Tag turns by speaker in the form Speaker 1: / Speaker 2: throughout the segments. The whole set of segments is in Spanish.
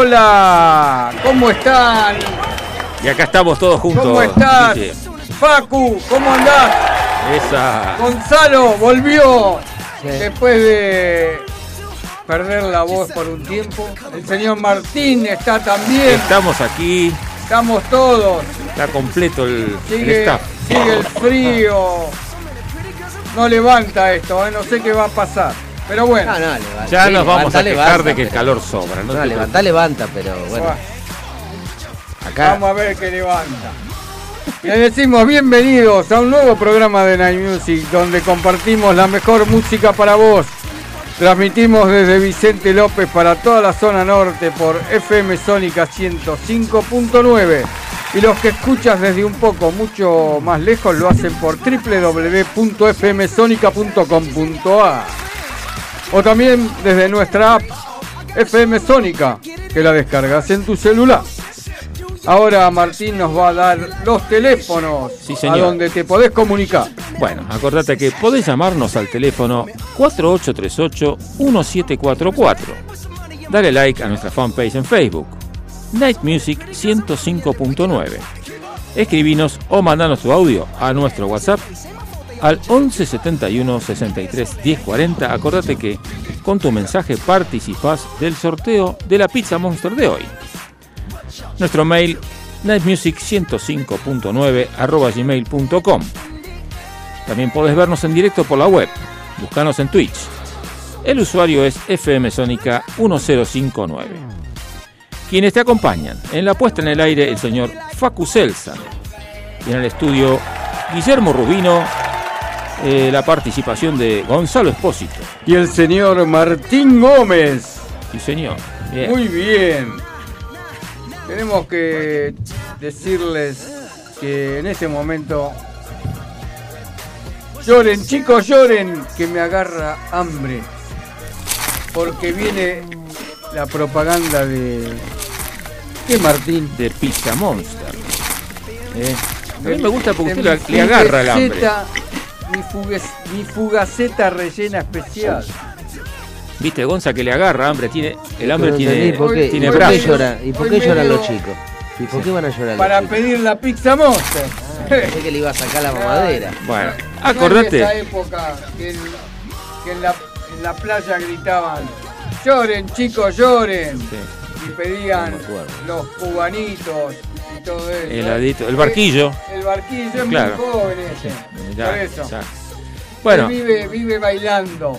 Speaker 1: Hola. ¿Cómo están?
Speaker 2: Y acá estamos todos juntos.
Speaker 1: ¿Cómo estás? Facu, ¿cómo andás?
Speaker 2: Esa.
Speaker 1: Gonzalo volvió después de perder la voz por un tiempo. El señor Martín está también.
Speaker 2: Estamos aquí.
Speaker 1: Estamos todos.
Speaker 2: Está completo el, el
Speaker 1: Sigue,
Speaker 2: staff.
Speaker 1: sigue el frío. No levanta esto, ¿eh? no sé qué va a pasar. Pero bueno,
Speaker 3: No, no, levanta.
Speaker 2: Ya
Speaker 3: sí,
Speaker 2: nos vamos a quejar
Speaker 3: levanta,
Speaker 2: de que el calor sobra. No,
Speaker 3: levanta, levanta, pero bueno.
Speaker 1: bueno,
Speaker 3: Acá.
Speaker 1: vamos a ver qué levanta. Le decimos bienvenidos a un nuevo programa de Night Music donde compartimos la mejor música para vos. Transmitimos desde Vicente López para toda la zona norte por FM Sónica 105.9 y los que escuchas desde un poco mucho más lejos lo hacen por www.fmsonica.com.ar o también desde nuestra app FM Sónica que la descargas en tu celular. Ahora Martín nos va a dar los teléfonos
Speaker 2: Sí,
Speaker 1: a donde te podés comunicar.
Speaker 2: Bueno, acordate que podés llamarnos al teléfono 4838-1744. Dale like a nuestra fanpage en Facebook. Night Music 105.9. Escribinos o mandanos tu audio a nuestro WhatsApp al 11 71 63 10 40. Acordate que con tu mensaje participás del sorteo de la Pizza Monster de hoy. Nuestro mail nightmusic105.9 arroba gmail.com. También podés vernos en directo por la web. Búscanos en Twitch. El usuario es FM Sónica 1059. Quienes te acompañan en la puesta en el aire el señor Facu Celsa. Y en el estudio Guillermo Rubino. Eh, la participación de Gonzalo Espósito.
Speaker 1: Y el señor Martín Gómez.
Speaker 2: Sí, señor. Bien.
Speaker 1: Muy bien. Tenemos que decirles que en este momento lloren, chicos, lloren, que me agarra hambre. Porque viene la propaganda de de Martín.
Speaker 2: de Pizza Monster. Eh, A mí me gusta porque usted le agarra el hambre.
Speaker 1: Mi, fugues- mi fugaceta rellena especial.
Speaker 2: Viste, Gonza, que le agarra hambre. Tiene, el hambre tiene,
Speaker 3: entendí, ¿por qué,
Speaker 2: tiene
Speaker 3: ¿y por qué? ¿Y por
Speaker 1: Hoy
Speaker 3: qué lloran
Speaker 1: medio-
Speaker 3: los chicos? ¿Y por qué van a llorar
Speaker 1: Para
Speaker 3: los chicos?
Speaker 1: pedir la pizza monster.
Speaker 3: Pensé que le iba a sacar la mamadera.
Speaker 2: Bueno,
Speaker 1: No es de esa
Speaker 2: acordate.
Speaker 1: época que, en, que en la, en la playa gritaban, lloren chicos, lloren.
Speaker 2: Sí,
Speaker 1: Y pedían
Speaker 3: No
Speaker 1: los cubanitos y todo eso.
Speaker 2: el, heladito, el barquillo.
Speaker 1: El barquillo es
Speaker 2: Claro.
Speaker 1: muy joven ese.
Speaker 2: Ya,
Speaker 1: Por eso.
Speaker 2: ya. Bueno,
Speaker 1: Él vive, vive bailando.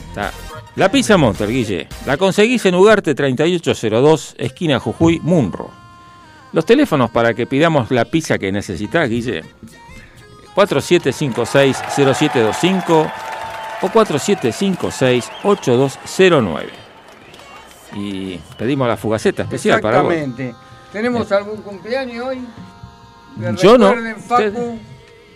Speaker 2: La pizza Monster, Guille. La conseguís en Ugarte 3802, esquina Jujuy, Munro. Los teléfonos para que pidamos la pizza que necesitas, Guille. 4756-0725 o 4756-8209. Y pedimos la fugaceta especial para vos.
Speaker 1: Exactamente. ¿Tenemos algún cumpleaños hoy? ¿Le
Speaker 2: Yo no.
Speaker 1: Facu?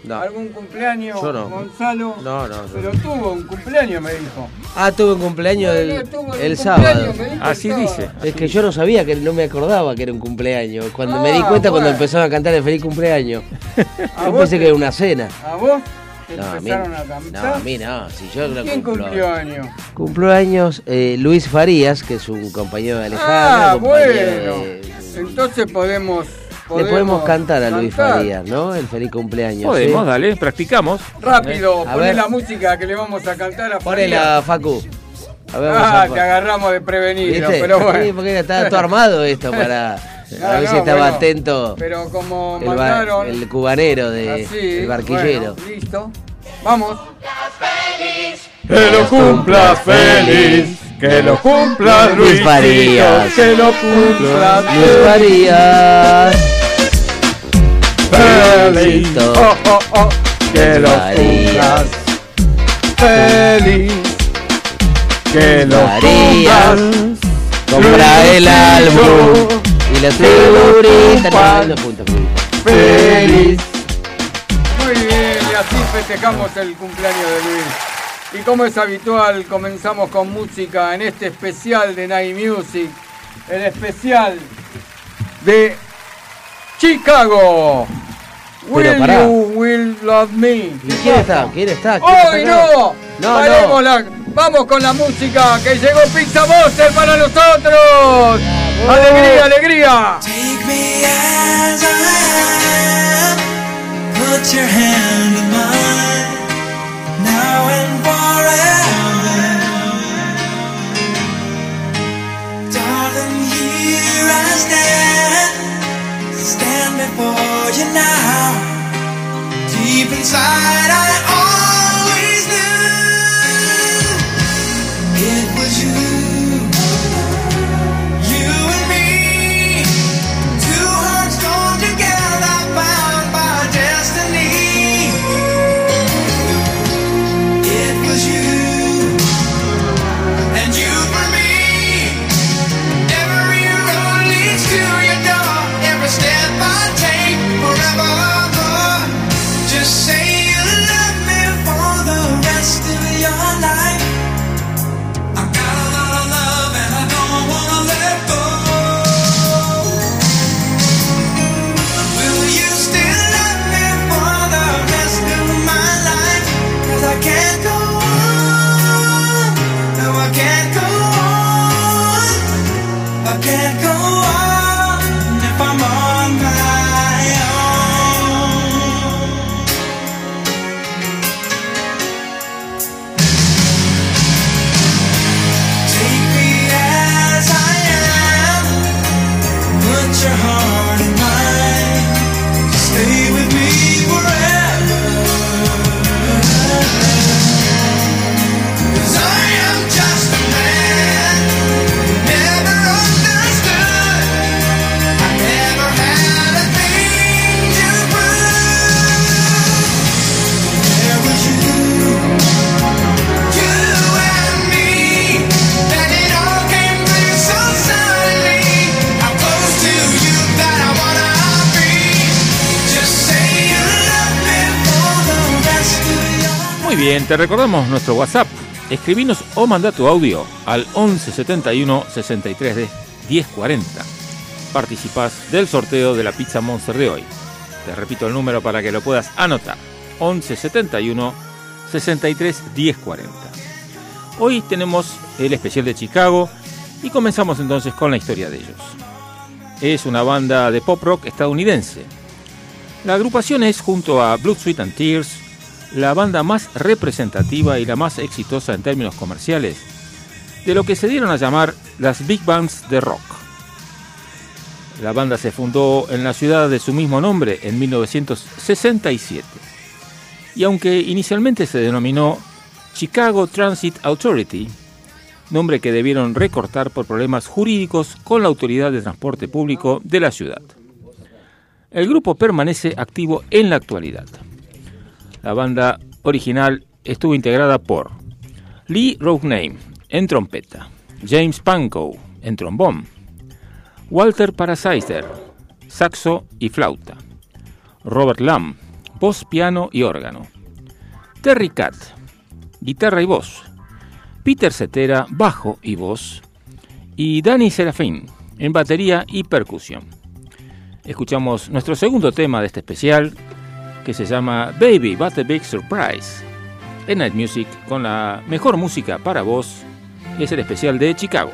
Speaker 3: No.
Speaker 1: ¿Algún cumpleaños?
Speaker 3: Yo no.
Speaker 1: Gonzalo.
Speaker 3: No, no, yo
Speaker 1: Pero tuvo un cumpleaños, me dijo.
Speaker 3: Ah, tuve un cumpleaños
Speaker 1: No,
Speaker 3: el,
Speaker 1: tuvo
Speaker 3: sábado.
Speaker 2: Así
Speaker 1: el
Speaker 2: dice.
Speaker 1: sábado.
Speaker 3: Es que yo no sabía, que no me acordaba que era un cumpleaños. Cuando me di
Speaker 1: Ah,
Speaker 3: cuenta cuando empezaron a cantar el feliz cumpleaños.
Speaker 1: ¿A
Speaker 3: Yo
Speaker 1: vos
Speaker 3: pensé
Speaker 1: te-
Speaker 3: que era una cena.
Speaker 1: ¿A vos? ¿Te
Speaker 3: No, a mí,
Speaker 1: empezaron a
Speaker 3: no,
Speaker 1: cantar?
Speaker 3: a mí no. Si yo
Speaker 1: ¿Quién
Speaker 3: cumplo.
Speaker 1: cumplió años?
Speaker 3: Cumplo años eh, Luis Farías, que es un compañero de Alejandro.
Speaker 1: Ah,
Speaker 3: compañero
Speaker 1: bueno.
Speaker 3: de-
Speaker 1: Entonces podemos,
Speaker 3: Le podemos cantar a Luis
Speaker 1: cantar.
Speaker 3: Farías, ¿no? El feliz cumpleaños.
Speaker 2: Podemos,
Speaker 3: ¿sí?
Speaker 2: dale, practicamos.
Speaker 1: Rápido,
Speaker 3: A
Speaker 1: poné
Speaker 3: ver.
Speaker 1: la música que le vamos a cantar a.
Speaker 3: Ponela, Facu. A ver, vamos
Speaker 1: Ah,
Speaker 3: a-
Speaker 1: te agarramos de prevenido,
Speaker 3: ¿Viste?
Speaker 1: pero bueno.
Speaker 3: Sí, porque estaba todo armado esto para.
Speaker 1: No,
Speaker 3: a ver si estaba
Speaker 1: bueno,
Speaker 3: atento
Speaker 1: Pero como
Speaker 3: el, ba-
Speaker 1: mandaron
Speaker 3: el cubanero, de,
Speaker 1: así,
Speaker 3: el barquillero.
Speaker 1: bueno, listo. Vamos.
Speaker 2: Que lo cumplas feliz.
Speaker 1: Que lo cumpla
Speaker 3: Luis
Speaker 1: Luis
Speaker 3: Farías.
Speaker 1: Que lo cumpla
Speaker 3: Luis Farías.
Speaker 1: Feliz. Oh, oh, oh. Que lo cumplas feliz. Que lo cumplas.
Speaker 3: Compra el álbum. Y la figurita.
Speaker 1: Feliz. Muy bien, y así festejamos el cumpleaños de Luis. Y como es habitual, comenzamos con música en este especial de Night Music, el especial de Chicago. Will
Speaker 3: pará.
Speaker 1: you will love me?
Speaker 3: ¿Y quién está? ¿Quién está? ¿Quién
Speaker 1: ¡Hoy
Speaker 3: está
Speaker 1: no!
Speaker 3: No,
Speaker 1: Paremos
Speaker 3: no.
Speaker 1: la- Vamos con la música que llegó Pizza Monster para nosotros. ¡Alegría, alegría!
Speaker 4: Take me as I am. Put your hand in mine. Stand before you now. Deep inside, I
Speaker 2: te recordamos nuestro WhatsApp. Escribinos o manda tu audio al 11 71 63 de 1040. Participás del sorteo de la pizza Monster de hoy. Te repito el número para que lo puedas anotar. 11 71 63 1040. Hoy tenemos el especial de Chicago y comenzamos entonces con la historia de ellos. Es una banda de pop rock estadounidense. La agrupación es, junto a Blood, Sweat and Tears, la banda más representativa y la más exitosa en términos comerciales de lo que se dieron a llamar las big bands de rock. La banda se fundó en la ciudad de su mismo nombre en 1967 y aunque inicialmente se denominó Chicago Transit Authority, nombre que debieron recortar por problemas jurídicos con la autoridad de transporte público de la ciudad. El grupo permanece activo en la actualidad. La banda original estuvo integrada por Lee Rogname en trompeta, James Pankow en trombón, Walter Parasister, saxo y flauta, Robert Lamb, voz, piano y órgano, Terry Catt, guitarra y voz, Peter Cetera, bajo y voz, y Danny Serafín en batería y percusión. Escuchamos nuestro segundo tema de este especial, que se llama Baby But a Big Surprise, en Night Music con la mejor música para vos, es el especial de Chicago.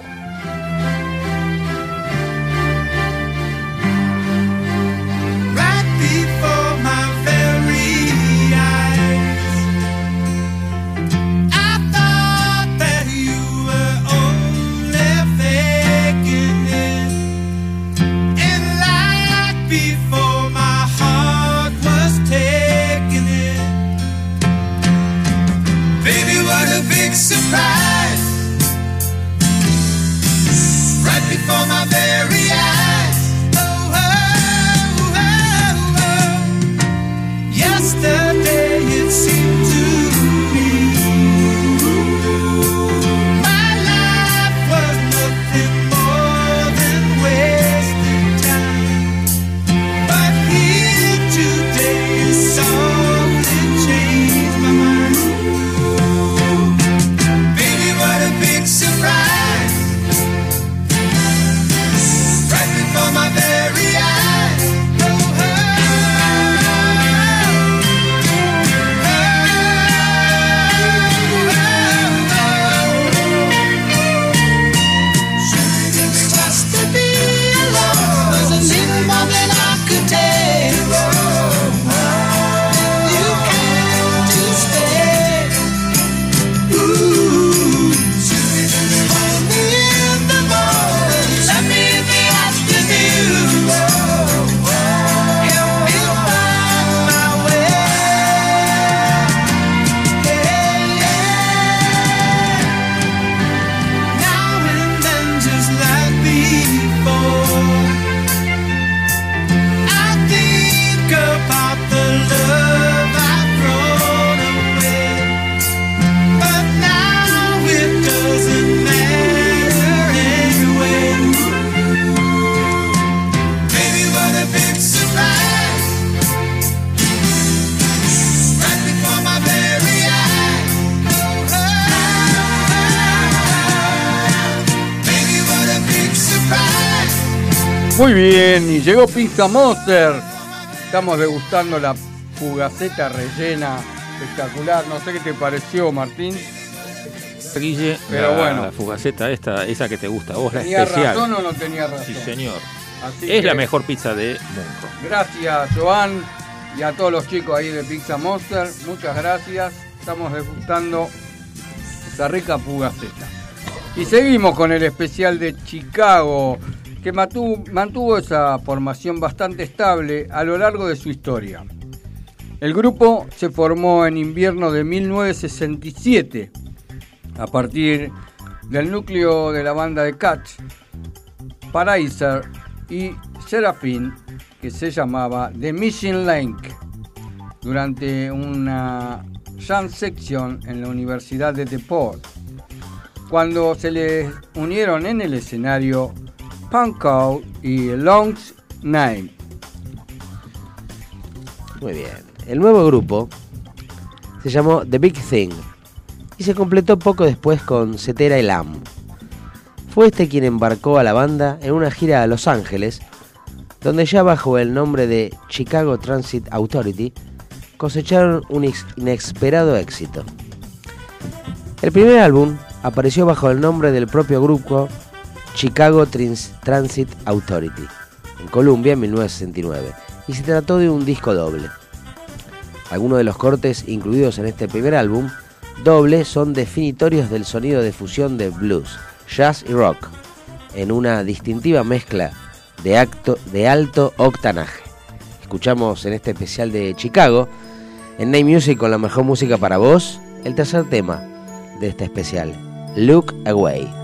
Speaker 1: Muy bien, y llegó Pizza Monster. Estamos degustando la fugaceta rellena. Espectacular. No sé qué te pareció, Martín.
Speaker 2: Guille,
Speaker 1: Pero
Speaker 2: la,
Speaker 1: bueno.
Speaker 2: la fugaceta esta, esa que te gusta vos, la
Speaker 1: ¿Tenía
Speaker 2: especial.
Speaker 1: razón o no tenía razón?
Speaker 2: Sí, señor.
Speaker 1: Así
Speaker 2: Es
Speaker 1: que
Speaker 2: la mejor pizza de Munro.
Speaker 1: Gracias, Joan, y a todos los chicos ahí de Pizza Monster. Muchas gracias. Estamos degustando esa rica fugaceta. Y seguimos con el especial de Chicago, que mantuvo, esa formación bastante estable a lo largo de su historia. El grupo se formó en invierno de 1967, a partir del núcleo de la banda de Catch, Paraiser y Serafin, que se llamaba The Mission Link, durante una jam section en la Universidad de DePaul, cuando se les unieron en el escenario Punkout y Long Nine.
Speaker 3: Muy bien. El nuevo grupo se llamó The Big Thing y se completó poco después con Cetera y Lamb. Fue este quien embarcó a la banda en una gira a Los Ángeles, donde ya bajo el nombre de Chicago Transit Authority cosecharon un inesperado éxito. El primer álbum apareció bajo el nombre del propio grupo Chicago Trans- Transit Authority, en Columbia en 1969, y se trató de un disco doble. Algunos de los cortes incluidos en este primer álbum doble son definitorios del sonido de fusión de blues, jazz y rock, en una distintiva mezcla de, acto, de alto octanaje. Escuchamos en este especial de Chicago, en Night Music con la mejor música para vos, el tercer tema de este especial, Look Away.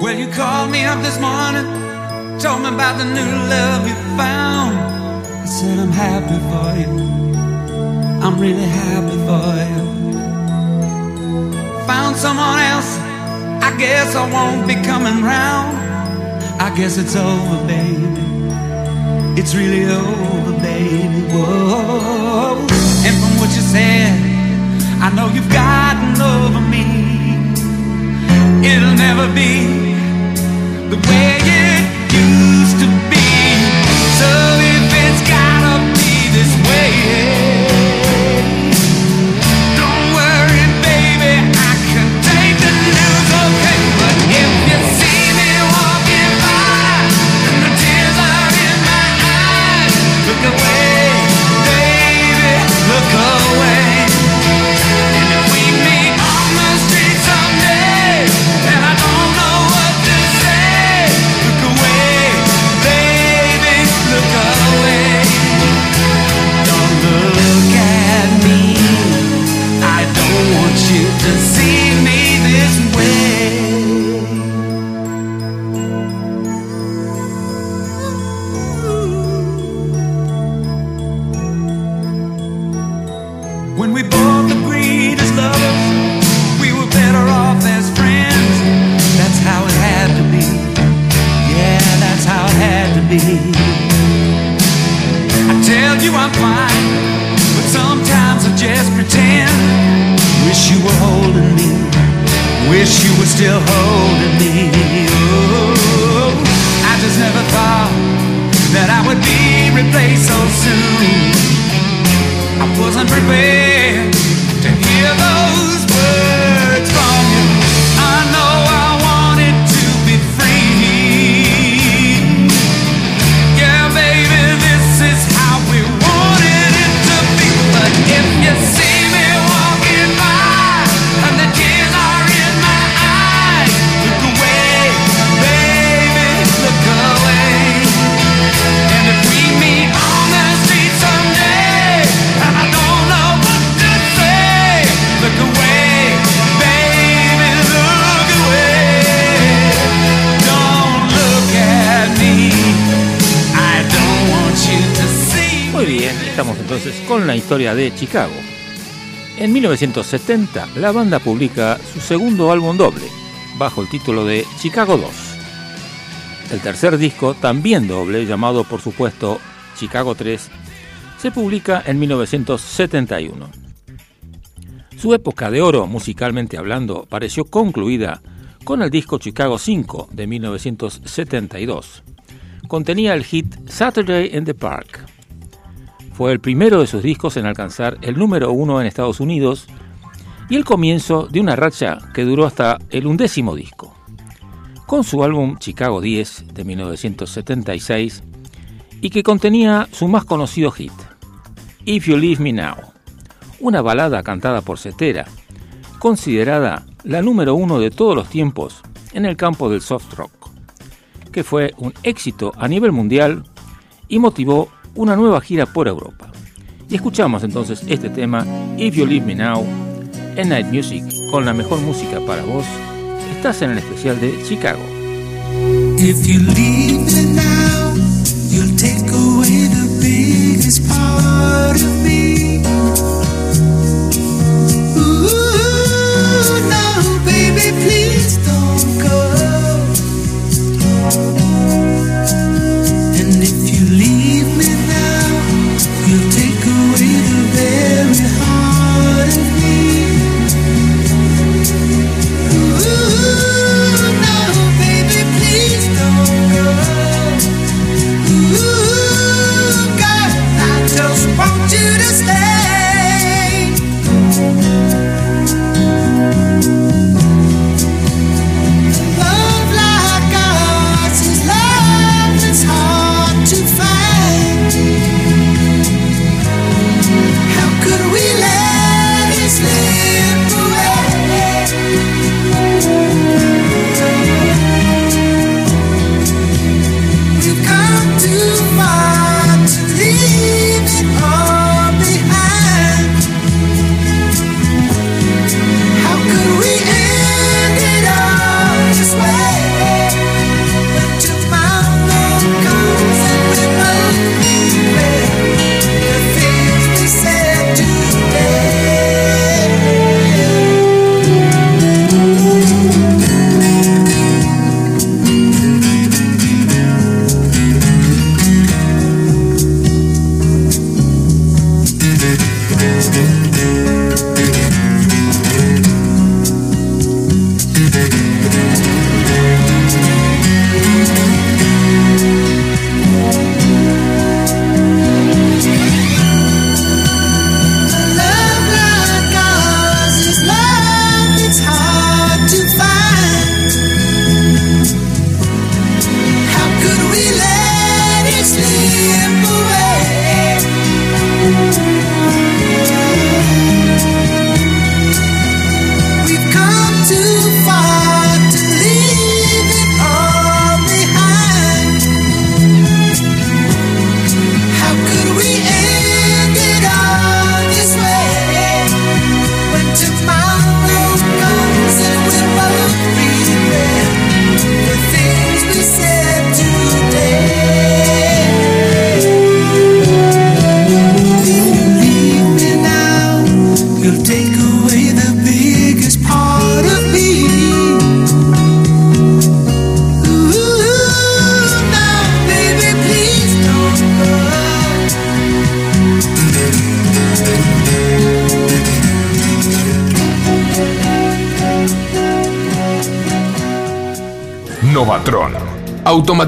Speaker 4: Well, you called me up this morning, told me about the new love you found. I said, I'm happy for you. I'm really happy for you. Found someone else, I guess I won't be coming round. I guess it's over, baby. It's really over, baby. Whoa. And from what you said, I know you've gotten over me. It'll never be way,
Speaker 2: la historia de Chicago. En 1970, la banda publica su segundo álbum doble, bajo el título de Chicago 2. El tercer disco, también doble, llamado por supuesto Chicago 3, se publica en 1971. Su época de oro, musicalmente hablando, pareció concluida
Speaker 4: con el disco Chicago 5 de 1972. Contenía el hit Saturday in the Park. Fue el primero de sus discos en alcanzar el número uno en Estados Unidos y el comienzo de una racha que duró hasta el undécimo disco. Con su álbum Chicago 10 de 1976 y que contenía su más conocido hit, If You Leave Me Now, una balada cantada por Cetera, considerada la número uno de todos los tiempos en el campo del soft rock, que fue un éxito a nivel mundial y motivó una nueva gira por Europa. Y escuchamos entonces este tema, If You Leave Me Now, en Night Music, con la mejor música para vos. Estás en el especial de Chicago.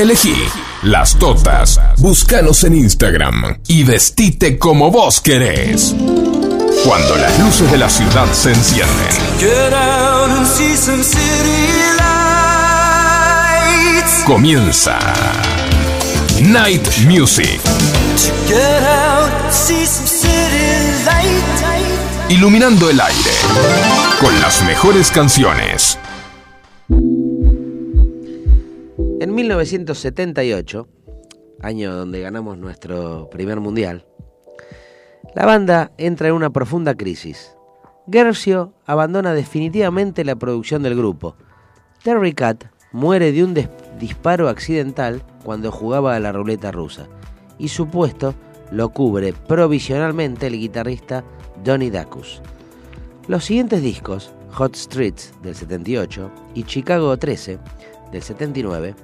Speaker 5: Elegí Las Totas. Búscanos en Instagram y vestite como vos querés. Cuando las luces de la ciudad se encienden. Comienza Night Music. Iluminando el aire. Con las mejores canciones.
Speaker 3: En 1978, año donde ganamos nuestro primer mundial, la banda entra en una profunda crisis. Gershio abandona definitivamente la producción del grupo. Terry Cat muere de un disparo accidental cuando jugaba a la ruleta rusa y su puesto lo cubre provisionalmente el guitarrista Donny Dacus. Los siguientes discos, Hot Streets del 78 y Chicago 13 del 79,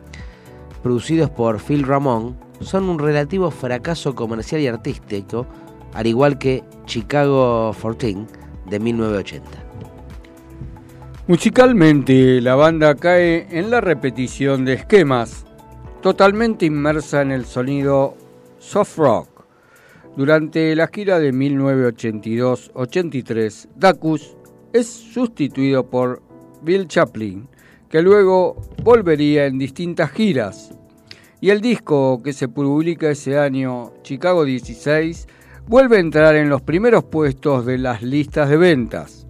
Speaker 3: producidos por Phil Ramón, son un relativo fracaso comercial y artístico, al igual que Chicago 14 de 1980.
Speaker 1: Musicalmente, la banda cae en la repetición de esquemas, totalmente inmersa en el sonido soft rock. Durante la gira de 1982-83, Dacus es sustituido por Bill Chaplin, que luego volvería en distintas giras. Y el disco que se publica ese año, Chicago 16, vuelve a entrar en los primeros puestos de las listas de ventas.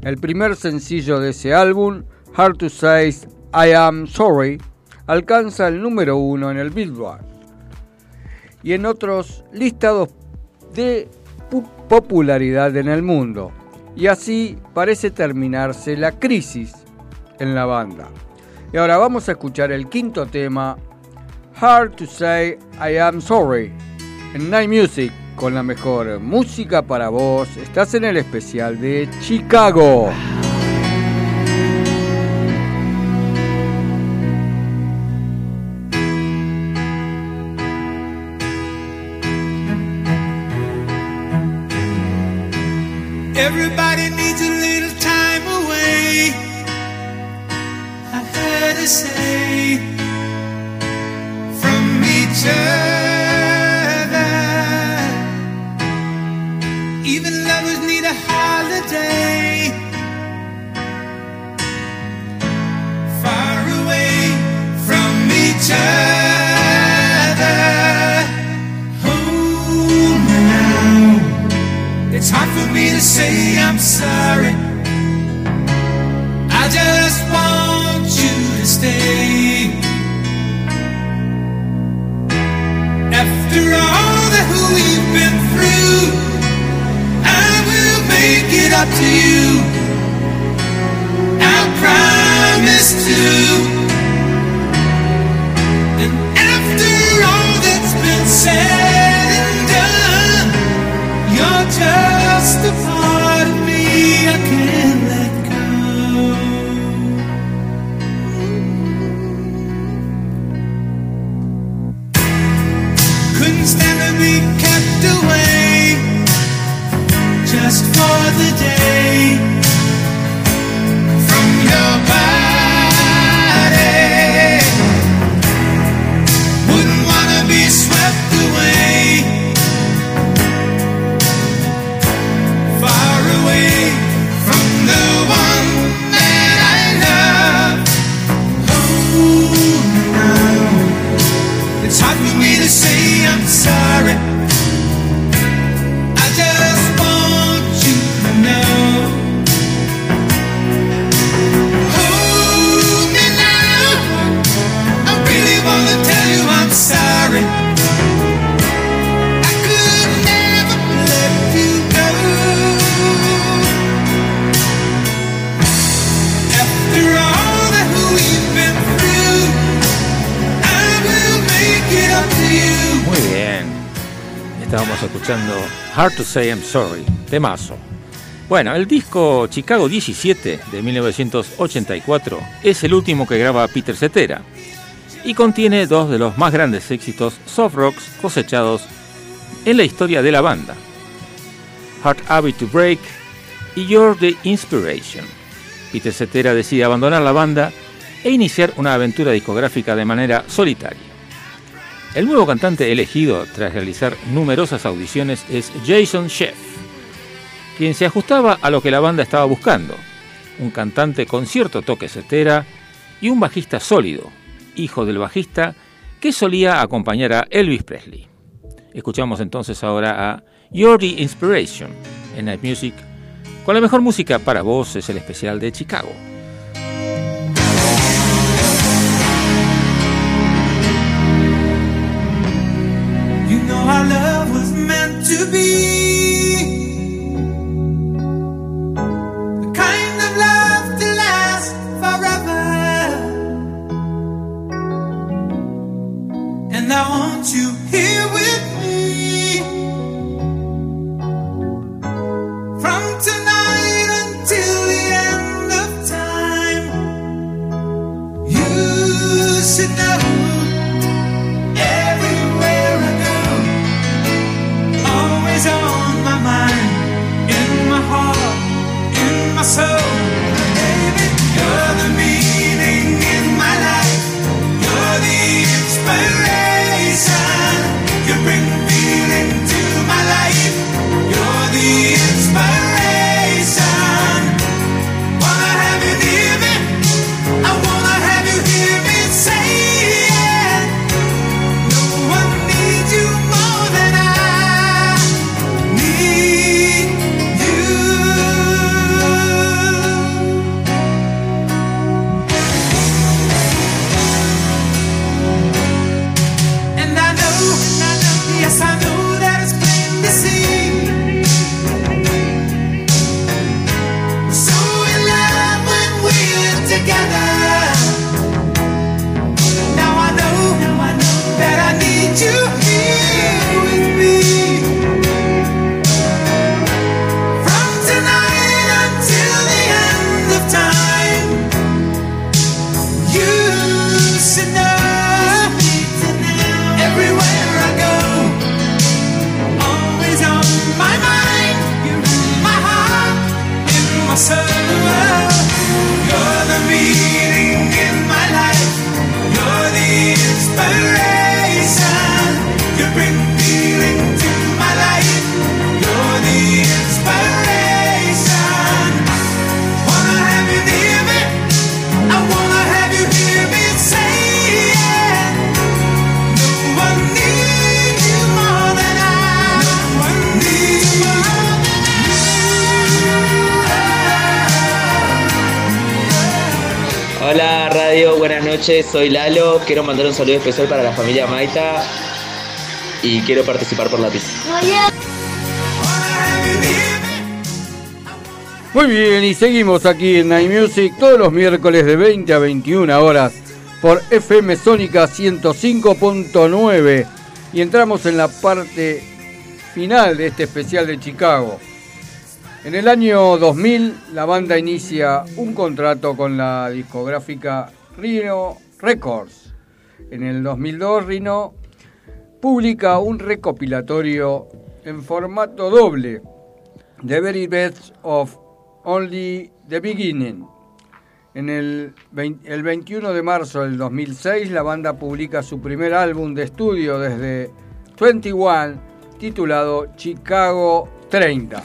Speaker 1: El primer sencillo de ese álbum, Hard to Say I Am Sorry, alcanza el número uno en el Billboard y en otros listados de pu- popularidad en el mundo. Y así parece terminarse la crisis en la banda. Y ahora vamos a escuchar el quinto tema, Hard to Say I Am Sorry, en Night Music, con la mejor música para vos. Estás en el especial de Chicago.
Speaker 4: Everybody It's hard for me to say I'm sorry. To you. I promise to. Hard to Say I'm Sorry,
Speaker 2: temazo. Bueno, el disco Chicago 17 de 1984 es el último que graba Peter Cetera y contiene dos de los más grandes éxitos soft rocks cosechados en la historia de la banda. Hard Habit to Break y You're the Inspiration. Peter Cetera decide abandonar la banda e iniciar una aventura discográfica de manera solitaria. El nuevo cantante elegido tras realizar numerosas audiciones es Jason Sheff, quien se ajustaba a lo que la banda estaba buscando, un cantante con cierto toque Cetera y un bajista sólido, hijo del bajista que solía acompañar a Elvis Presley. Escuchamos entonces ahora a You're the Inspiration en Night Music. Con la mejor música para vos es el especial de Chicago.
Speaker 4: Our love was meant to be the kind of love to last forever. And I want you here with me from tonight until the end of time. You.
Speaker 6: Soy Lalo, quiero mandar un saludo especial para la familia Maita y quiero participar por la pizza.
Speaker 1: Muy bien, y seguimos aquí en Night Music todos los miércoles de 20 a 21 horas por FM Sónica 105.9 y entramos en la parte final de este especial de Chicago. En el año 2000 la banda inicia un contrato con la discográfica Rhino Records. En el 2002 Rhino publica un recopilatorio en formato doble, The Very Best of Only the Beginning. En el, 20 el 21 de marzo del 2006 la banda publica su primer álbum de estudio desde 21 titulado Chicago 30.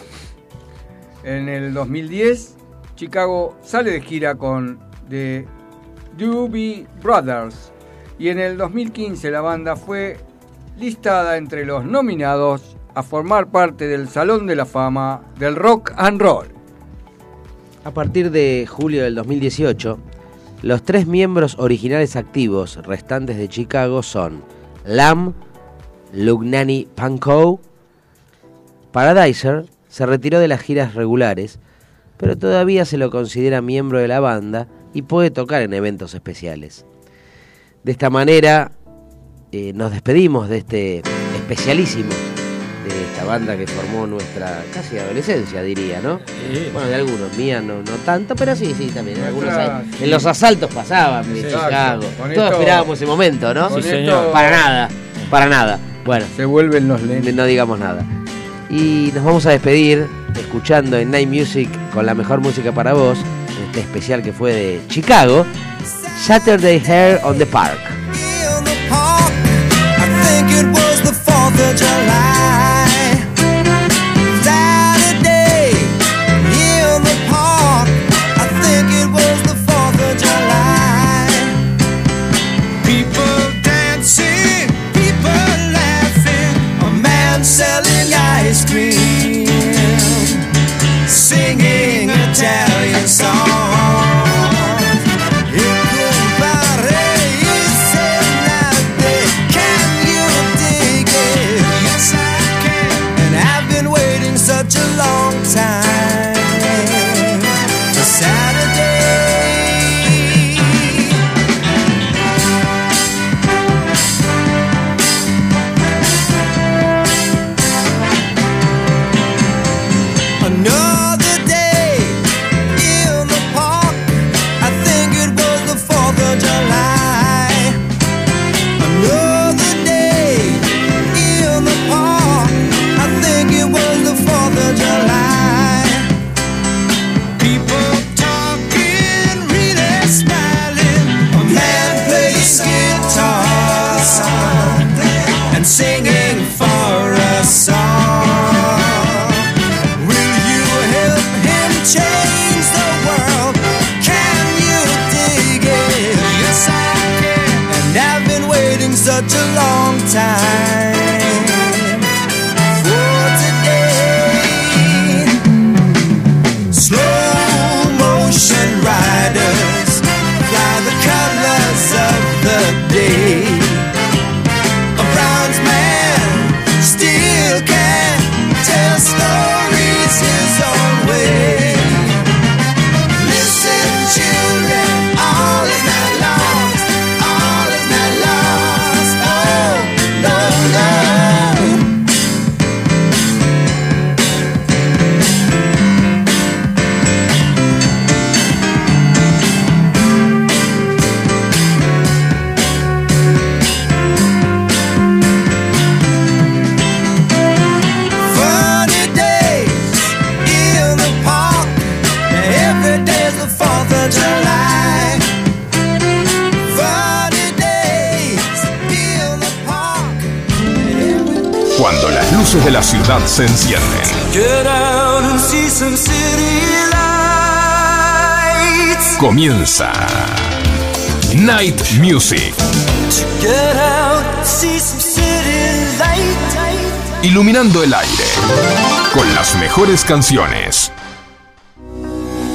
Speaker 1: En el 2010 Chicago sale de gira con The Doobie Brothers y en el 2015 la banda fue listada entre los nominados a formar parte del Salón de la Fama del Rock and Roll.
Speaker 3: A partir de julio del 2018, los tres miembros originales activos restantes de Chicago son Lamb, Lugnani Pankow, Paradiser se retiró de las giras regulares, pero todavía se lo considera miembro de la banda y puede tocar en eventos especiales. De esta manera eh, nos despedimos de este especialísimo de esta banda que formó nuestra casi adolescencia, diría, ¿no?
Speaker 2: Sí.
Speaker 3: Bueno, de algunos, mía no, no tanto, pero sí, sí, también. en algunos En los asaltos pasaban, en
Speaker 1: Exacto.
Speaker 3: Chicago. Todos
Speaker 1: esto-
Speaker 3: esperábamos ese momento, ¿no?
Speaker 2: Sí, señor.
Speaker 3: Para nada, para nada. Bueno,
Speaker 1: Se vuelven los lentes.
Speaker 3: no digamos nada. Y nos vamos a despedir escuchando en Night Music con la mejor música para vos, en este especial que fue de Chicago, Saturday Hair on
Speaker 7: the Park.
Speaker 5: Cuando las luces de la ciudad se encienden, comienza Night Music, iluminando el aire con las mejores canciones.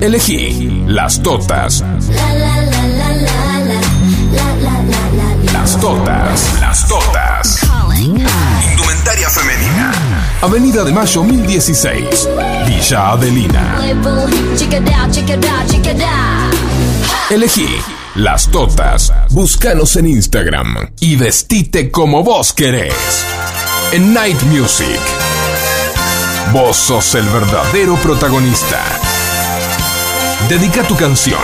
Speaker 5: Elegí las totas. Las totas, las totas. Indumentaria femenina. Avenida de Mayo 1016, Villa Adelina. Elegí Las Totas. Búscanos en Instagram y vestite como vos querés. En Night Music. Vos sos el verdadero protagonista. Dedica tu canción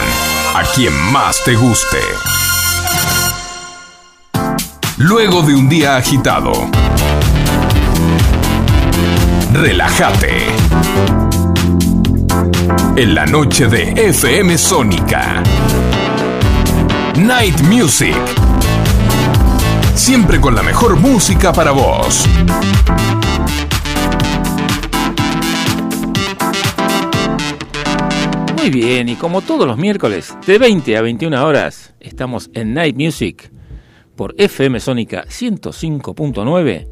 Speaker 5: a quien más te guste. Luego de un día agitado, relájate. En la noche de FM Sónica. Night Music. Siempre con la mejor música para vos.
Speaker 2: Muy bien, y como todos los miércoles, de 20 a 21 horas, estamos en Night Music por FM Sónica 105.9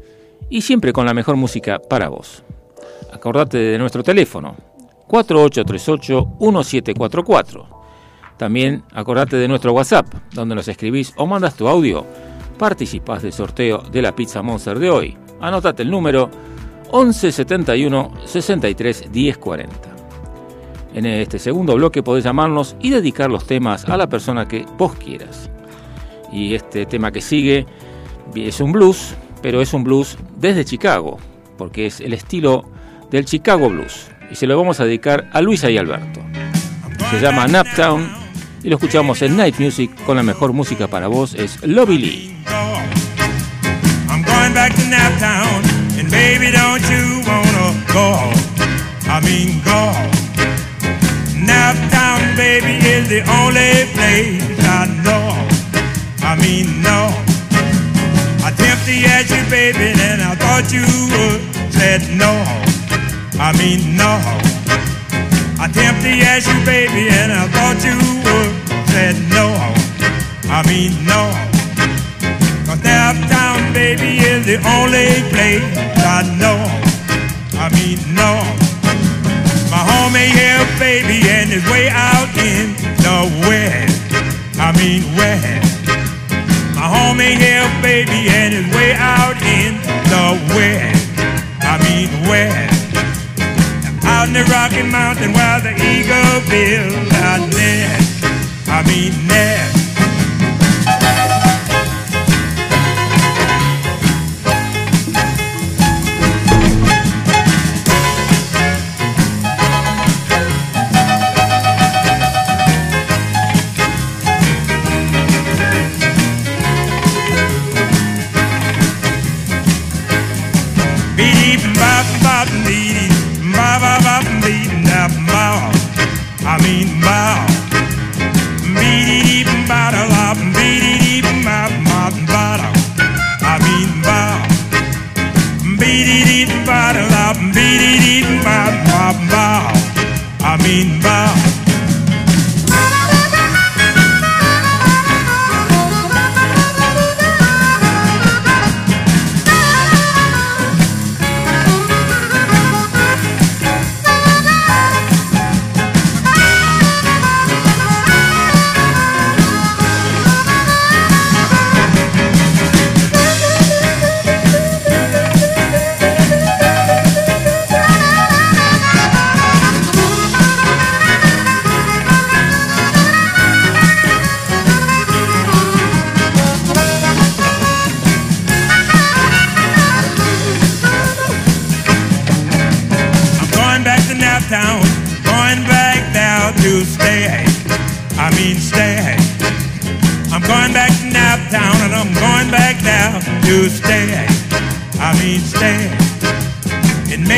Speaker 2: y siempre con la mejor música para vos. Acordate de nuestro teléfono 4838-1744. También acordate de nuestro WhatsApp, donde nos escribís o mandas tu audio. Participás del sorteo de la Pizza Monster de hoy. Anotate el número 1171 63 1040. En este segundo bloque podés llamarnos y dedicar los temas a la persona que vos quieras. Y este tema que sigue es un blues, pero es un blues desde Chicago, porque es el estilo del Chicago Blues. Y se lo vamos a dedicar a Luisa y Alberto. Se llama Naptown y lo escuchamos en Night Music con la mejor música para vos, es Lobby Lee.
Speaker 8: I'm going back to Naptown, and baby, don't you wanna go? I mean, go. Naptown, baby, is the only place I know. I mean, no. I tempted ask you, baby, and I thought you would said no. I mean, no. I tempted ask you, baby, and I thought you would said no. I mean, no. Cause Naptown, baby, is the only place I know. I mean, no. My homie here, baby, and is way out in the west. I mean, west. My homie here, baby, and is way out in the west. I mean, west. Out in the Rocky Mountain where the eagle builds a nest. I mean, nest.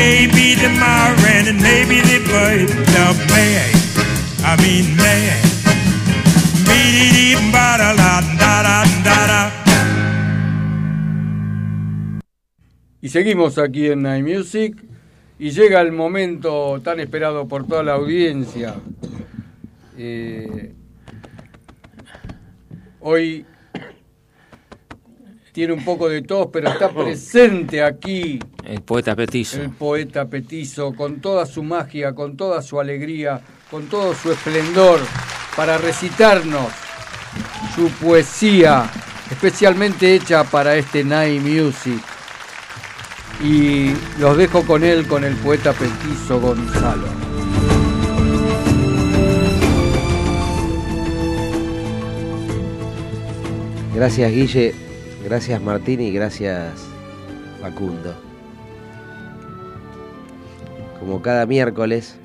Speaker 8: It may be tomorrow and it may be the birth of May. I mean. Be-dee-dee-ba-da-la-da-da-da-da.
Speaker 1: Y seguimos aquí en Night Music y llega el momento tan esperado por toda la audiencia. Eh, hoy tiene un poco de tos, pero está presente aquí
Speaker 2: El poeta petizo.
Speaker 1: el poeta Petizo con toda su magia, con toda su alegría, con todo su esplendor para recitarnos su poesía especialmente hecha para este Night Music. Y los dejo con él, con el poeta Petizo Gonzalo.
Speaker 3: Gracias Guille, gracias Martín y gracias Facundo. Como cada miércoles,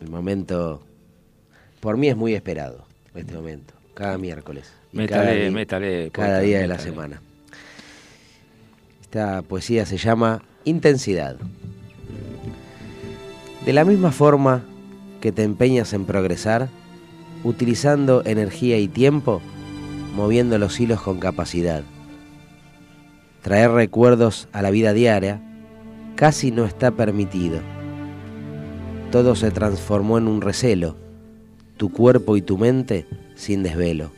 Speaker 3: el momento, por mí es muy esperado, este momento, cada miércoles. y cada
Speaker 2: Métale,
Speaker 3: día- cada día de la semana. Esta poesía se llama Intensidad. De la misma forma que te empeñas en progresar, utilizando energía y tiempo, moviendo los hilos con capacidad. Traer recuerdos a la vida diaria casi no está permitido. Todo se transformó en un recelo, tu cuerpo y tu mente sin desvelo.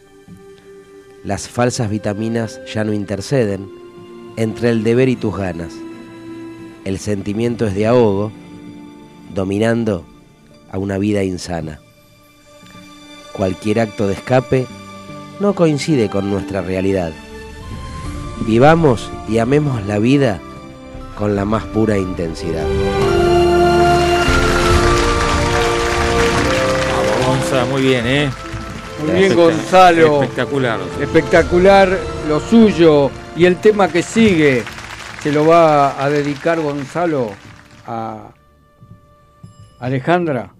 Speaker 3: Las falsas vitaminas ya no interceden entre el deber y tus ganas. El sentimiento es de ahogo, dominando a una vida insana. Cualquier acto de escape no coincide con nuestra realidad. Vivamos y amemos la vida con la más pura intensidad.
Speaker 2: Vamos, Gonza, muy bien, ¿eh?
Speaker 1: Muy bien, Gonzalo.
Speaker 2: Espectacular.
Speaker 1: Espectacular lo suyo. Y el tema que sigue se lo va a dedicar Gonzalo a Alejandra,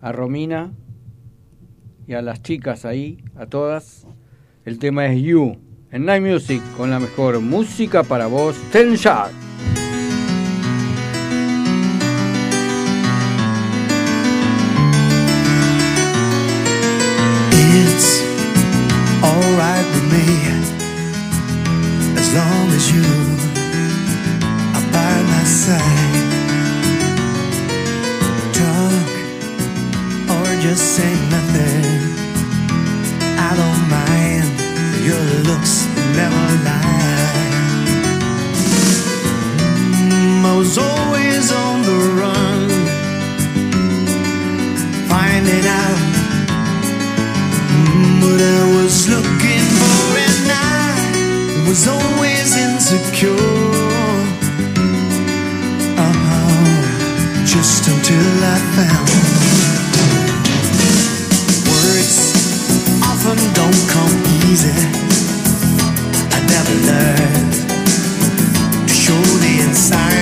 Speaker 1: a Romina y a las chicas ahí, a todas. El tema es You en Night Music con la mejor música para vos, Ten Shot.
Speaker 4: It's alright with me as long as you are by my side. Talk or just say Until I found words often don't come easy. I never learned to show the inside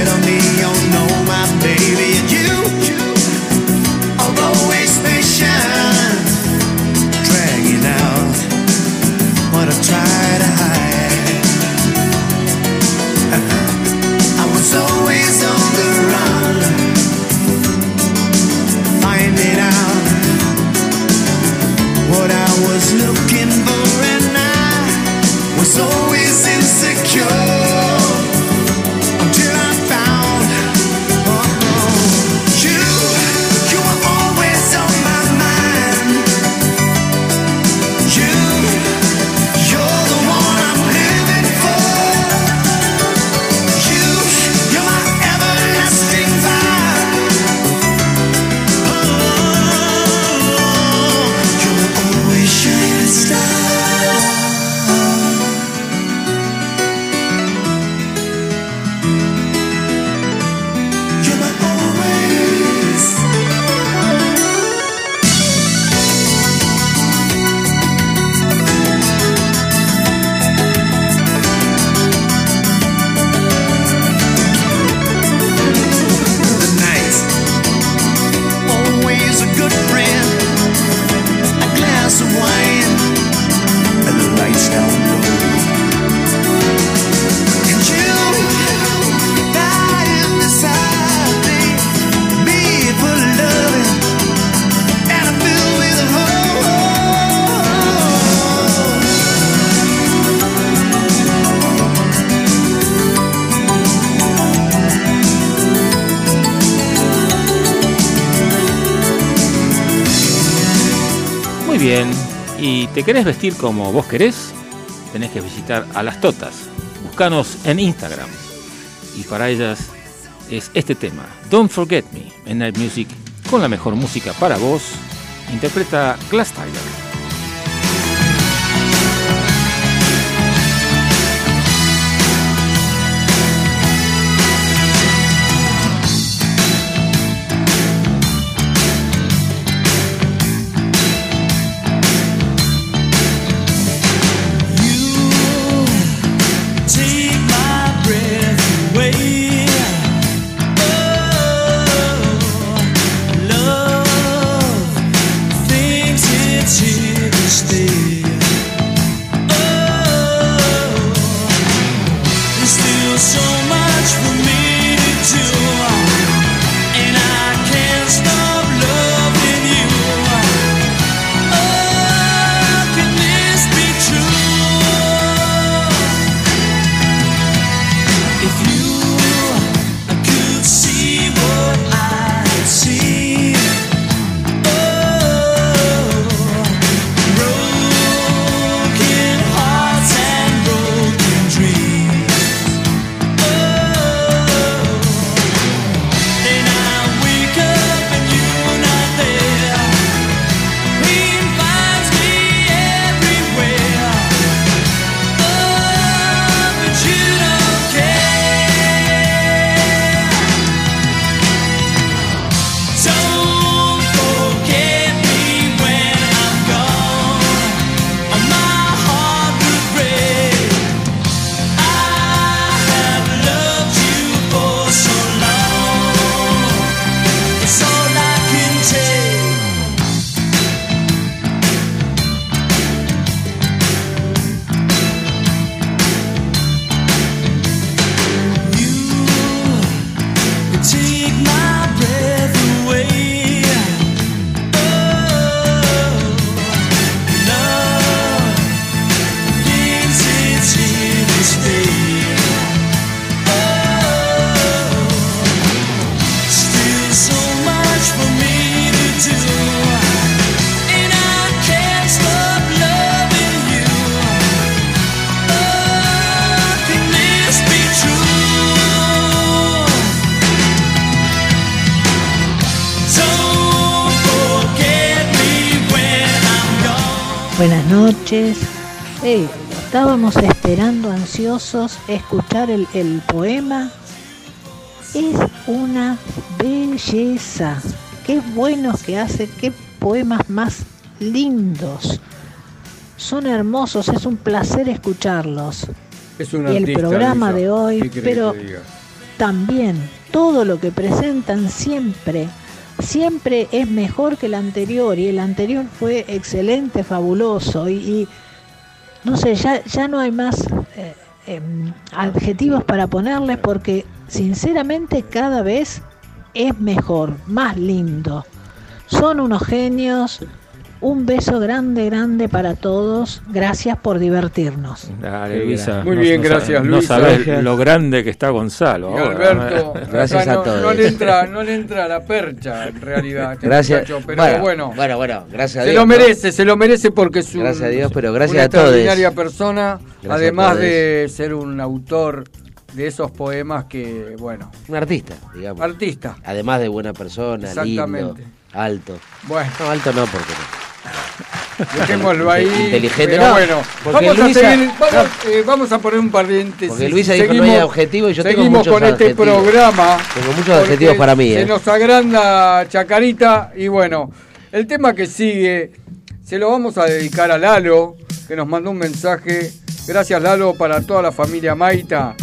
Speaker 2: te querés vestir como vos querés? Tenés que visitar a las Totas. Búscanos en Instagram. Y para ellas es este tema, Don't Forget Me, en Night Music, con la mejor música para vos. Interpreta Glass Tiger.
Speaker 9: Escuchar el, el poema. Es una belleza. Qué buenos que hace, qué poemas más lindos. Son hermosos, es un placer escucharlos.
Speaker 10: Es un
Speaker 9: Y el programa
Speaker 10: Luisa.
Speaker 9: de hoy,
Speaker 10: ¿Qué querés
Speaker 9: pero-? También todo lo que presentan siempre, siempre es mejor que el anterior y el anterior fue excelente, fabuloso y, y no sé, ya, ya no hay más eh, em, adjetivos para ponerle porque sinceramente cada vez es mejor, más lindo. Son unos genios. Un beso grande, grande para todos. Gracias por divertirnos.
Speaker 2: Dale, Luisa.
Speaker 10: Muy bien, gracias,
Speaker 2: No
Speaker 10: Luisa.
Speaker 2: sabes
Speaker 3: Gracias.
Speaker 2: lo grande que está Gonzalo.
Speaker 10: Y
Speaker 2: ahora.
Speaker 10: Alberto,
Speaker 3: Gracias a
Speaker 10: no,
Speaker 3: todos.
Speaker 10: No le, entra, no le entra la percha en realidad. este
Speaker 3: Gracias.
Speaker 10: muchacho, pero bueno,
Speaker 3: bueno, bueno, gracias a
Speaker 10: se
Speaker 3: Dios.
Speaker 10: lo
Speaker 3: ¿no?
Speaker 10: merece, se lo merece porque es un,
Speaker 3: Gracias a Dios, pero gracias
Speaker 10: una
Speaker 3: a todos.
Speaker 10: extraordinaria persona,
Speaker 3: Gracias
Speaker 10: además de ser un autor de esos poemas que, bueno,
Speaker 3: Un artista, digamos.
Speaker 10: artista.
Speaker 3: Además de buena persona, lindo,
Speaker 10: Exactamente.
Speaker 3: alto.
Speaker 10: Bueno,
Speaker 3: No, alto no, porque no.
Speaker 10: Dejémoslo ahí.
Speaker 3: Inteligente,
Speaker 10: pero
Speaker 3: no,
Speaker 10: bueno,
Speaker 3: porque
Speaker 10: vamos
Speaker 3: Luisa-
Speaker 10: a seguir, vamos, eh, vamos a poner un paréntesis.
Speaker 3: Porque Luisa dijo
Speaker 10: Seguimos-
Speaker 3: no hay objetivo y yo tengo
Speaker 10: seguimos
Speaker 3: muchos
Speaker 10: con este programa.
Speaker 3: Tengo muchos
Speaker 10: porque
Speaker 3: adjetivos para mí,
Speaker 10: Se
Speaker 3: ¿eh?
Speaker 10: nos agranda Chacarita y bueno, el tema que sigue se lo vamos a dedicar a Lalo, que nos mandó un mensaje. Gracias Lalo para toda la familia Maita.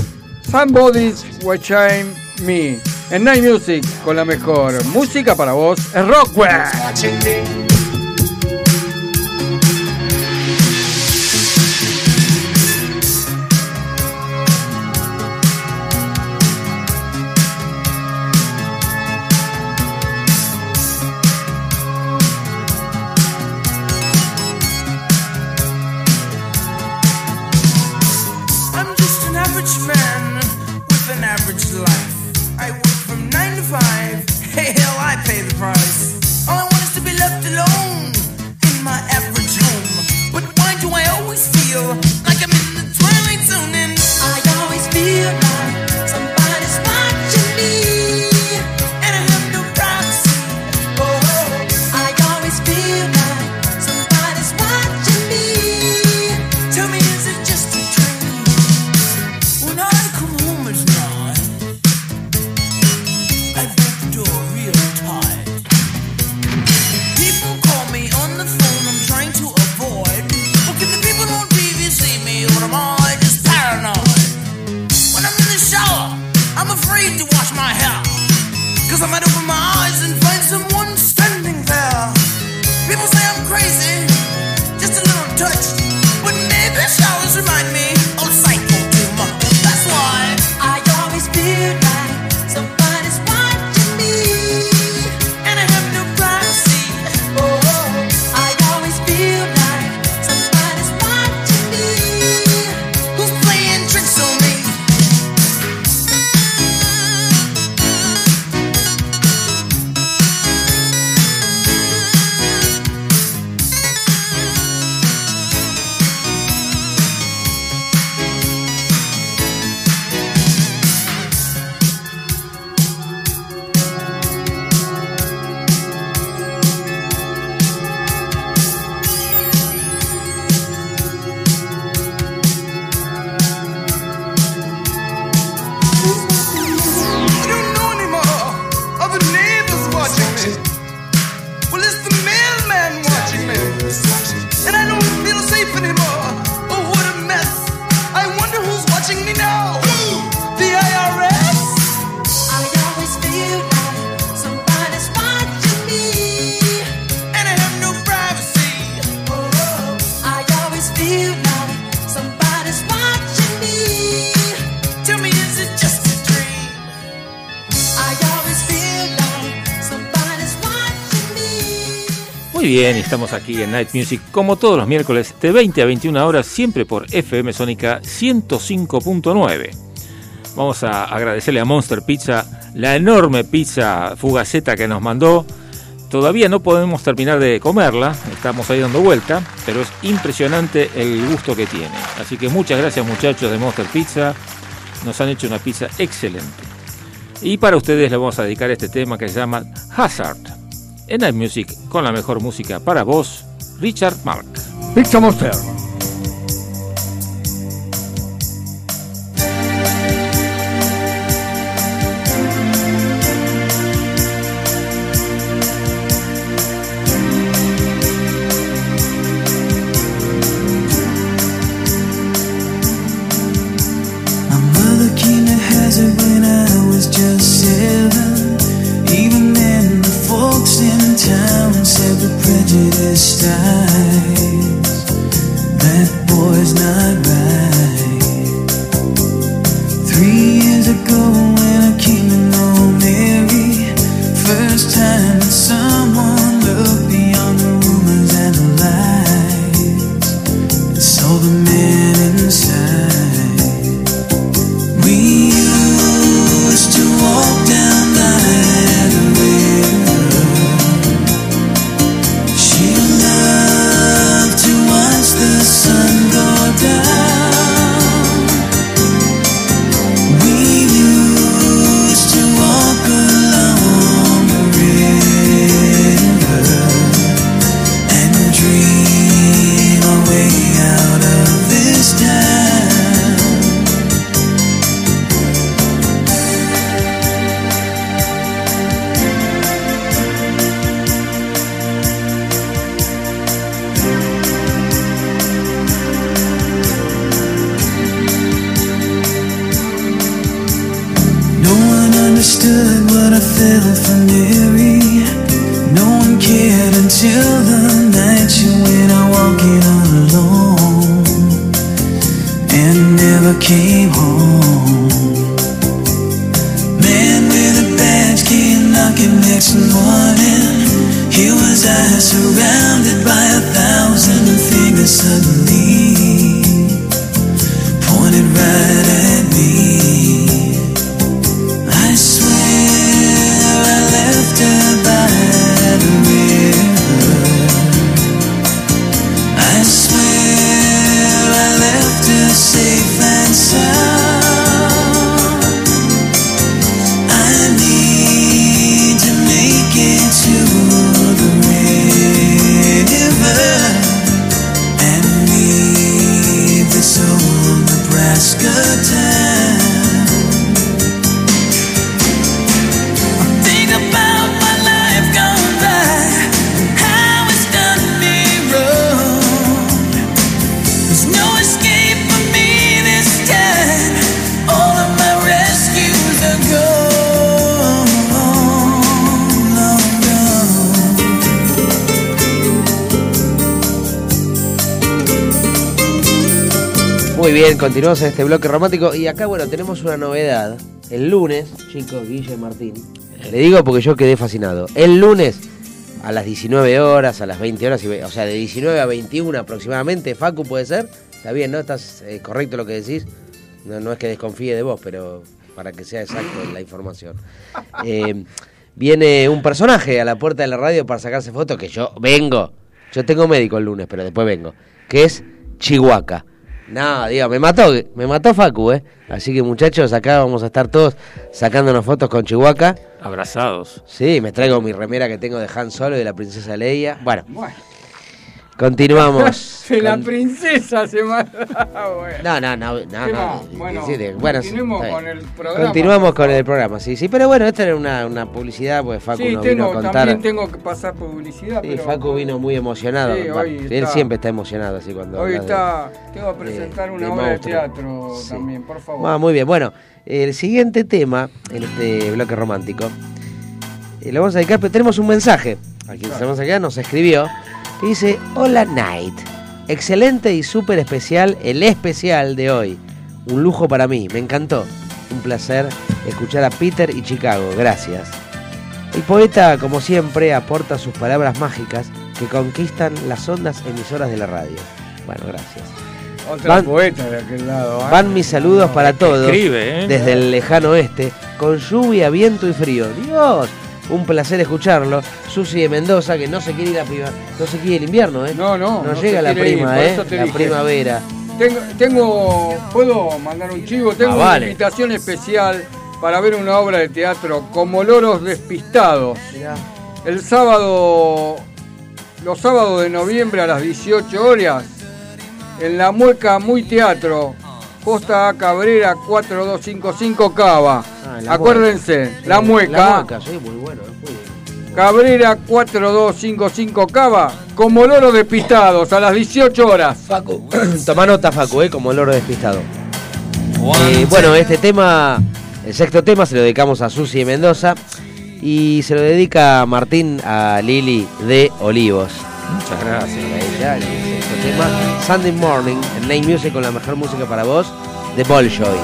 Speaker 10: Somebody's watching me. En Night Music con la mejor música para vos es Rockwell.
Speaker 2: Estamos aquí en Night Music como todos los miércoles de 20 a 21 horas, siempre por FM Sónica 105.9. Vamos a agradecerle a Monster Pizza la enorme pizza fugaceta que nos mandó. Todavía no podemos terminar de comerla, estamos ahí dando vuelta, pero es impresionante el gusto que tiene. Así que muchas gracias muchachos de Monster Pizza, nos han hecho una pizza excelente. Y para ustedes le vamos a dedicar este tema que se llama Hazard. En Night Music, con la mejor música para vos, Richard Mark.
Speaker 1: Pizza Monster.
Speaker 4: Morning. Here was I surrounded by a thousand fingers suddenly
Speaker 3: continuamos en este bloque romántico y acá, bueno, tenemos una novedad. El lunes, chicos, Guille Martín, le digo porque yo quedé fascinado. El lunes a las 19 horas, a las 20 horas, o sea, de 19 a 21 aproximadamente, Facu puede ser. Está bien, ¿no? ¿Estás eh, correcto lo que decís? No, no es que desconfíe de vos, pero para que sea exacto la información. Eh, viene un personaje a la puerta de la radio para sacarse fotos, que yo vengo. Yo tengo médico el lunes, pero después vengo. Que es Chihuahua. No, digo, me mató, me mató Facu, ¿eh? Así que muchachos, acá vamos a estar todos sacándonos fotos con Chihuahua.
Speaker 2: Abrazados.
Speaker 3: Sí, me traigo mi remera que tengo de Han Solo y de la princesa Leia. Bueno,
Speaker 1: Bueno,
Speaker 3: continuamos.
Speaker 1: la
Speaker 3: con-
Speaker 1: princesa se mata. bueno.
Speaker 3: No, no, no, no,
Speaker 1: ¿Qué
Speaker 3: no.
Speaker 1: Bueno, continuemos
Speaker 3: está
Speaker 1: con el programa.
Speaker 3: Continuamos con el programa, sí, sí, pero bueno, esta era una, una publicidad, pues Facu
Speaker 1: Sí,
Speaker 3: nos vino
Speaker 1: tengo,
Speaker 3: a contar.
Speaker 1: también tengo que pasar publicidad.
Speaker 3: Sí,
Speaker 1: pero
Speaker 3: Facu vino muy emocionado.
Speaker 1: Sí,
Speaker 3: Bueno,
Speaker 1: hoy
Speaker 3: él
Speaker 1: está-
Speaker 3: siempre está emocionado así cuando
Speaker 1: Hoy
Speaker 3: habla de-
Speaker 1: está, tengo que presentar
Speaker 3: de-
Speaker 1: una
Speaker 3: de
Speaker 1: obra de teatro también, por favor.
Speaker 3: Ah, muy bien, bueno, el siguiente tema en este bloque romántico eh, lo vamos a dedicar, pero tenemos un mensaje. Aquí
Speaker 1: Claro.
Speaker 3: tenemos acá, nos escribió, que dice, hola Night, excelente y súper especial el especial de hoy. Un lujo para mí, me encantó. Un placer escuchar a Peter y Chicago, gracias. El poeta, como siempre, aporta sus palabras mágicas que conquistan las ondas emisoras de la radio. Bueno, gracias.
Speaker 1: Otra
Speaker 3: van-
Speaker 1: poeta de aquel lado. ¿eh?
Speaker 3: Van mis saludos para todos
Speaker 2: Escribe, ¿eh?
Speaker 3: desde el lejano oeste, con lluvia, viento y frío. Dios, un placer escucharlo. Susi de Mendoza, que no se quiere ir a prima, no se quiere el invierno, ¿eh?
Speaker 1: No, no,
Speaker 3: No
Speaker 1: no
Speaker 3: llega la
Speaker 1: ir,
Speaker 3: prima, ¿eh? La
Speaker 1: dije.
Speaker 3: primavera.
Speaker 1: Tengo, tengo, puedo mandar un chivo, tengo
Speaker 3: Ah,
Speaker 1: una invitación especial para ver una obra de teatro como Loros Despistados. El sábado los sábados de noviembre a las 18 horas en la Mueca Muy Teatro, Costa A Cabrera 4255 Cava.
Speaker 7: Ah, la
Speaker 1: Acuérdense,
Speaker 7: Mueca.
Speaker 1: la Mueca,
Speaker 7: La mueca, sí, muy bueno. muy bien.
Speaker 1: Cabrera 4255 Cava, como loro despistados a las 18 horas.
Speaker 7: Facu, toma nota, Facu, ¿eh? como loro despistado. Eh, bueno, este tema, el sexto tema, se lo dedicamos a Susi de Mendoza y se lo dedica Martín a Lili de Olivos.
Speaker 2: Muchas gracias.
Speaker 7: Sunday Morning, en Night Music con la mejor música para vos, de Bolshoi.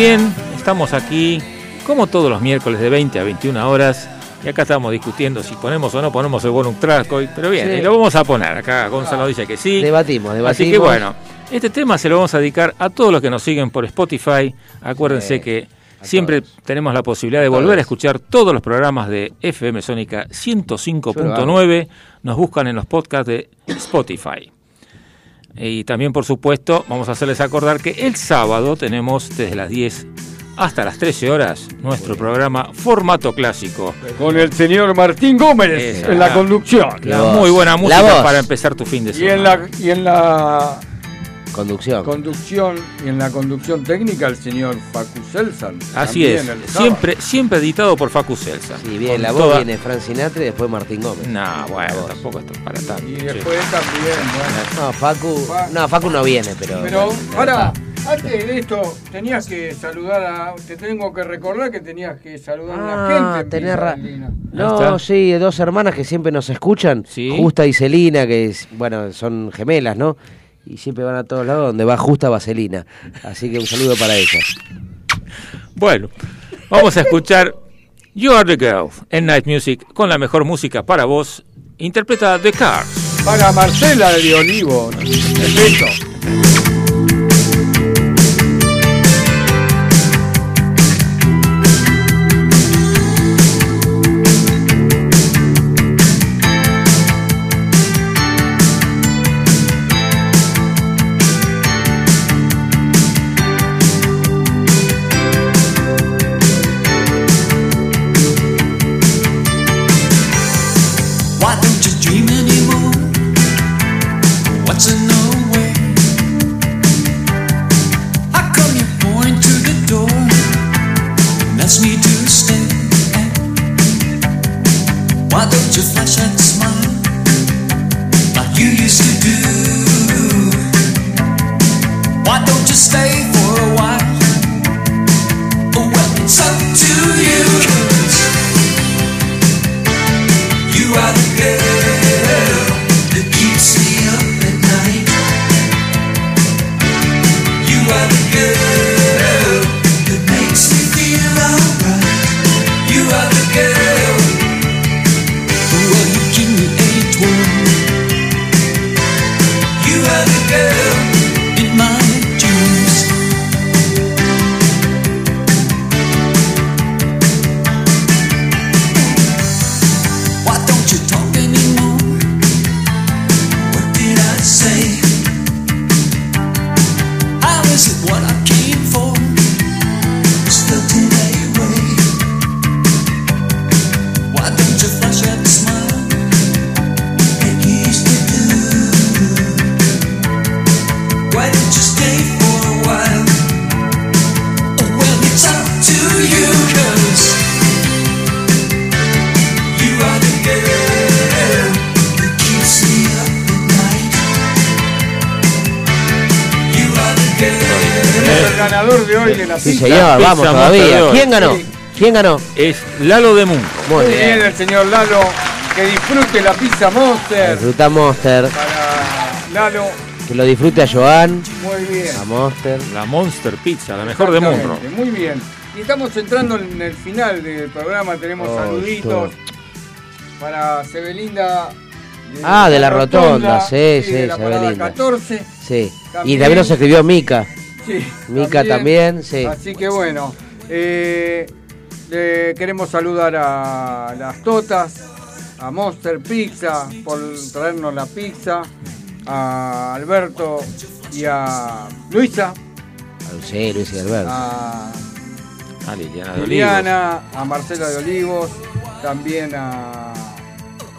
Speaker 2: Bien, estamos aquí como todos los miércoles de 20 a 21 horas. Y acá estamos discutiendo si ponemos o no ponemos el bonus track hoy. Pero bien,
Speaker 7: Sí.
Speaker 2: y lo vamos a poner. Acá Gonzalo dice que sí.
Speaker 7: Debatimos, debatimos.
Speaker 2: Así que bueno, este tema se lo vamos a dedicar a todos los que nos siguen por Spotify. Acuérdense
Speaker 7: Sí,
Speaker 2: que siempre
Speaker 7: todos.
Speaker 2: tenemos la posibilidad de
Speaker 7: A
Speaker 2: volver
Speaker 7: todos.
Speaker 2: a escuchar todos los programas de FM Sónica 105.9. Nos buscan en los podcasts de Spotify. Y también, por supuesto, vamos a hacerles acordar que el sábado tenemos desde las 10 hasta las 13 horas nuestro programa Formato Clásico.
Speaker 1: Con el señor Martín Gómez
Speaker 2: Esa.
Speaker 1: en la conducción.
Speaker 7: La.
Speaker 2: Muy buena música para empezar tu fin de
Speaker 1: Y
Speaker 2: semana.
Speaker 1: en la, y en la
Speaker 7: Conducción.
Speaker 1: conducción y en la conducción técnica el señor Facu Selsan.
Speaker 2: Así es, siempre, siempre editado por Facu Celsa.
Speaker 7: Sí, bien,
Speaker 2: Con
Speaker 7: la voz
Speaker 2: toda-
Speaker 7: viene Fran Sinatra y después Martín Gómez.
Speaker 2: No, bueno, tampoco esto es para tanto.
Speaker 1: Y
Speaker 2: che.
Speaker 1: después también, bueno.
Speaker 7: No, Facu,
Speaker 1: Fa-
Speaker 7: no, Facu no viene, pero.
Speaker 1: Pero
Speaker 7: bueno,
Speaker 1: ahora, antes de esto, tenías que saludar a. Te tengo que recordar que tenías que saludar a la
Speaker 7: Ah,
Speaker 1: gente. en
Speaker 7: tenés ra- No, sí, dos hermanas que siempre nos escuchan,
Speaker 2: Sí.
Speaker 7: Justa y Celina, que es, bueno, son gemelas, ¿no? Y siempre van a todos lados donde va Justa Vaselina. Así que un saludo para ellas.
Speaker 2: Bueno, vamos a escuchar You Are the Girl en Night Music con la mejor música para vos. Interpreta The Cars.
Speaker 1: Para Marcela de Olivo. Perfecto. La
Speaker 3: Sí, vamos
Speaker 11: de
Speaker 3: todavía. ¿Quién ganó?
Speaker 1: Sí.
Speaker 3: ¿Quién ganó?
Speaker 11: Es Lalo de Munco.
Speaker 3: Muy
Speaker 1: bien,
Speaker 3: bien.
Speaker 1: el señor Lalo. Que disfrute la pizza Monster.
Speaker 3: Disfruta Monster.
Speaker 1: Para Lalo,
Speaker 3: Que lo disfrute a Joan,
Speaker 1: muy bien.
Speaker 3: a Monster.
Speaker 11: La Monster Pizza, la mejor de Munro.
Speaker 1: Exactamente, Muy bien. Y estamos entrando en el final del programa. Tenemos
Speaker 3: Oh,
Speaker 1: saluditos para Sebelinda.
Speaker 3: Ah, de la Rotonda, sí, sí,
Speaker 1: de la parada
Speaker 3: Sebelinda.
Speaker 1: 14.
Speaker 3: Sí.
Speaker 1: También.
Speaker 3: Y también nos escribió Mica.
Speaker 1: Sí,
Speaker 3: Mica también, sí.
Speaker 1: Así que bueno, eh, le queremos saludar a las Totas, a Monster Pizza por traernos la pizza, a Alberto y a Luisa,
Speaker 3: Sí, Luis y Alberto.
Speaker 1: a
Speaker 11: Liliana de Olivos.
Speaker 1: Liliana, a Marcela de Olivos, también a...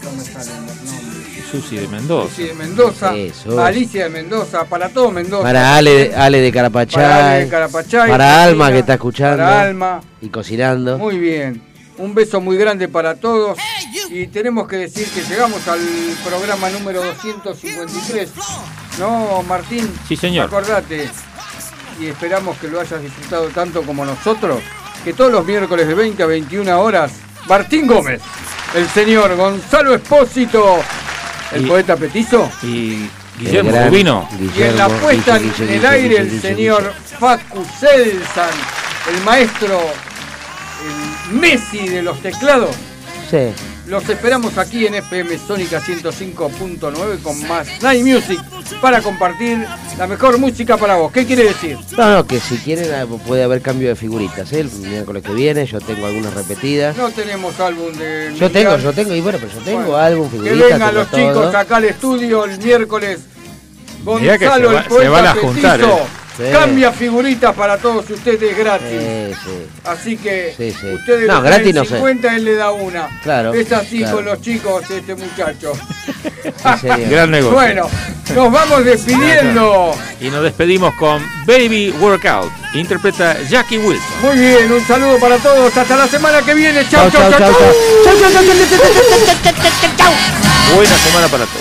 Speaker 1: ¿Cómo me salen los nombres?
Speaker 11: Susi de Mendoza.
Speaker 1: Susi de Mendoza, a Alicia de Mendoza, para todo Mendoza.
Speaker 3: Para Ale, Ale de Carapachay.
Speaker 1: Para Ale de Carapachay,
Speaker 3: Para Alma que está escuchando.
Speaker 1: Para Alma.
Speaker 3: Y cocinando.
Speaker 1: Muy bien. Un beso muy grande para todos. Y tenemos que decir que llegamos al programa número 253. ¿No, Martín?
Speaker 11: Sí, señor.
Speaker 1: Acordate. Y esperamos que lo hayas disfrutado tanto como nosotros. Que todos los miércoles de 20 a 21 horas, Martín Gómez, el señor Gonzalo Espósito, el
Speaker 11: Y-
Speaker 1: poeta petizo.
Speaker 11: Y Guillermo
Speaker 3: El gran
Speaker 11: Rubino.
Speaker 1: Y en la puesta en el aire el señor Facu Selsan, el maestro, el Messi de los teclados.
Speaker 3: Sí.
Speaker 1: Los esperamos aquí en FM Sónica 105.9 con más Night Music para compartir la mejor música para vos. ¿Qué quiere decir?
Speaker 3: No, no, que si quieren ah, puede haber cambio de figuritas. ¿eh? El miércoles que viene yo tengo algunas repetidas.
Speaker 1: No tenemos álbum de.
Speaker 3: Yo tengo, yo tengo, y bueno, pero yo tengo
Speaker 1: Bueno,
Speaker 3: álbum,
Speaker 1: Que
Speaker 3: figuritas.
Speaker 1: vengan
Speaker 3: tengo
Speaker 1: los
Speaker 3: todo.
Speaker 1: chicos acá al estudio el miércoles.
Speaker 11: Mirá que
Speaker 1: Gonzalo,
Speaker 11: se va-
Speaker 1: el poeta
Speaker 11: se van a juntar,
Speaker 1: petizo,
Speaker 11: eh.
Speaker 3: Sí.
Speaker 1: cambia figuritas para todos ustedes gratis.
Speaker 3: Sí, sí.
Speaker 1: Así que
Speaker 3: Sí, sí.
Speaker 1: ustedes
Speaker 3: No, gratis no sé.
Speaker 1: 50, él le da una.
Speaker 3: Claro,
Speaker 1: Es así
Speaker 3: claro.
Speaker 1: con los chicos este muchacho.
Speaker 11: Gran negocio.
Speaker 1: bueno, nos vamos despidiendo.
Speaker 11: Y nos despedimos con Baby Workout. Interpreta Jackie Wilson.
Speaker 1: Muy bien, un saludo para todos. Hasta la semana que viene. Chau,
Speaker 3: Chau,
Speaker 1: chau,
Speaker 3: chau,
Speaker 1: chau.
Speaker 3: chau,
Speaker 1: chau.
Speaker 3: chau.
Speaker 11: Buena semana para todos.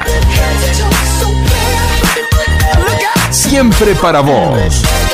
Speaker 5: siempre para vos.